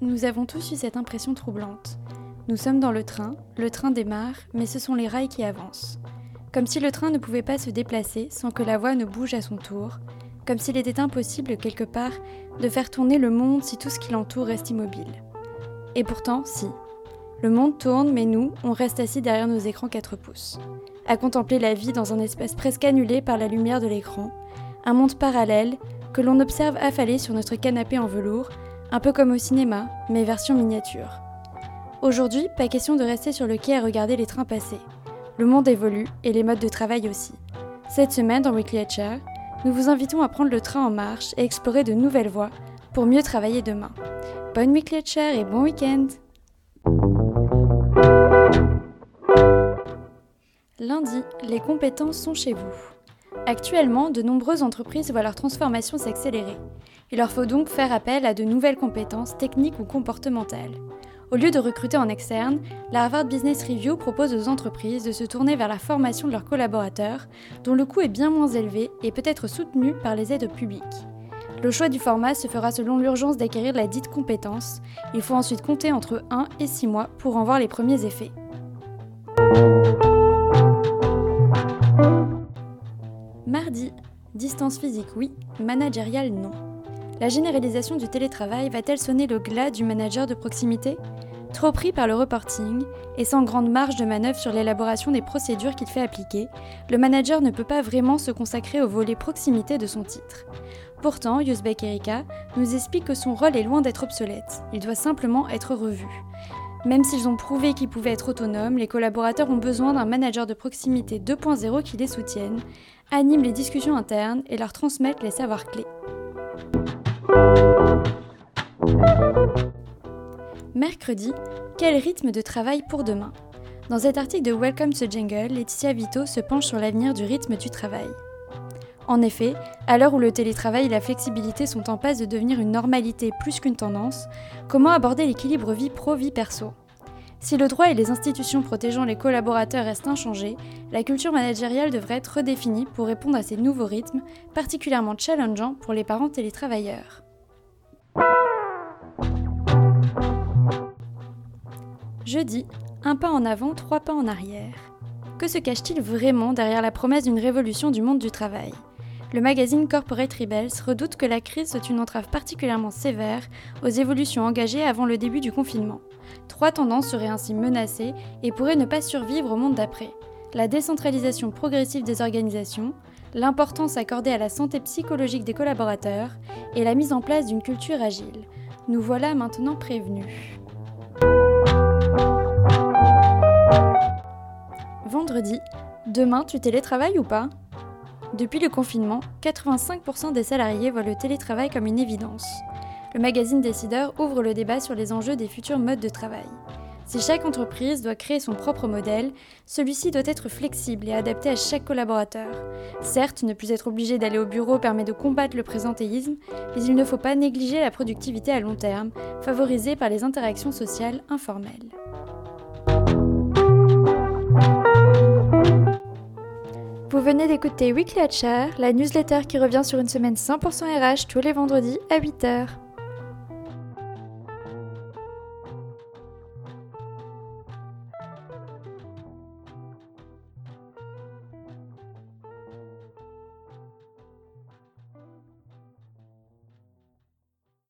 nous avons tous eu cette impression troublante. Nous sommes dans le train, le train démarre, mais ce sont les rails qui avancent. Comme si le train ne pouvait pas se déplacer sans que la voie ne bouge à son tour, comme s'il était impossible quelque part de faire tourner le monde si tout ce qui l'entoure reste immobile. Et pourtant, si. Le monde tourne, mais nous, on reste assis derrière nos écrans 4 pouces, à contempler la vie dans un espace presque annulé par la lumière de l'écran, un monde parallèle que l'on observe affalé sur notre canapé en velours, un peu comme au cinéma, mais version miniature. Aujourd'hui, pas question de rester sur le quai à regarder les trains passer. Le monde évolue et les modes de travail aussi. Cette semaine, dans Weekly HR, nous vous invitons à prendre le train en marche et explorer de nouvelles voies pour mieux travailler demain. Bonne Weekly HR et bon week-end Lundi, les compétences sont chez vous. Actuellement, de nombreuses entreprises voient leur transformation s'accélérer. Il leur faut donc faire appel à de nouvelles compétences techniques ou comportementales. Au lieu de recruter en externe, la Harvard Business Review propose aux entreprises de se tourner vers la formation de leurs collaborateurs, dont le coût est bien moins élevé et peut être soutenu par les aides publiques. Le choix du format se fera selon l'urgence d'acquérir la dite compétence. Il faut ensuite compter entre 1 et 6 mois pour en voir les premiers effets. Mardi, distance physique oui, managériale non. La généralisation du télétravail va-t-elle sonner le glas du manager de proximité? Trop pris par le reporting et sans grande marge de manœuvre sur l'élaboration des procédures qu'il fait appliquer, le manager ne peut pas vraiment se consacrer au volet proximité de son titre. Pourtant, Yusbek Erika nous explique que son rôle est loin d'être obsolète, il doit simplement être revu. Même s'ils ont prouvé qu'ils pouvaient être autonomes, les collaborateurs ont besoin d'un manager de proximité 2.0 qui les soutienne, anime les discussions internes et leur transmette les savoirs clés. Mercredi, quel rythme de travail pour demain? Dans cet article de Welcome to Jungle, Laetitia Vito se penche sur l'avenir du rythme du travail. En effet, à l'heure où le télétravail et la flexibilité sont en passe de devenir une normalité plus qu'une tendance, comment aborder l'équilibre vie pro-vie perso? Si le droit et les institutions protégeant les collaborateurs restent inchangés, la culture managériale devrait être redéfinie pour répondre à ces nouveaux rythmes, particulièrement challengeants pour les parents télétravailleurs. Jeudi, un pas en avant, trois pas en arrière. Que se cache-t-il vraiment derrière la promesse d'une révolution du monde du travail? Le magazine Corporate Rebels redoute que la crise soit une entrave particulièrement sévère aux évolutions engagées avant le début du confinement. Trois tendances seraient ainsi menacées et pourraient ne pas survivre au monde d'après. La décentralisation progressive des organisations, l'importance accordée à la santé psychologique des collaborateurs et la mise en place d'une culture agile. Nous voilà maintenant prévenus. Vendredi, demain tu télétravailles ou pas? Depuis le confinement, 85% des salariés voient le télétravail comme une évidence. Le magazine Décideur ouvre le débat sur les enjeux des futurs modes de travail. Si chaque entreprise doit créer son propre modèle, celui-ci doit être flexible et adapté à chaque collaborateur. Certes, ne plus être obligé d'aller au bureau permet de combattre le présentéisme, mais il ne faut pas négliger la productivité à long terme, favorisée par les interactions sociales informelles. Vous venez d'écouter Weekly HR, la newsletter qui revient sur une semaine 100% RH tous les vendredis à 8h.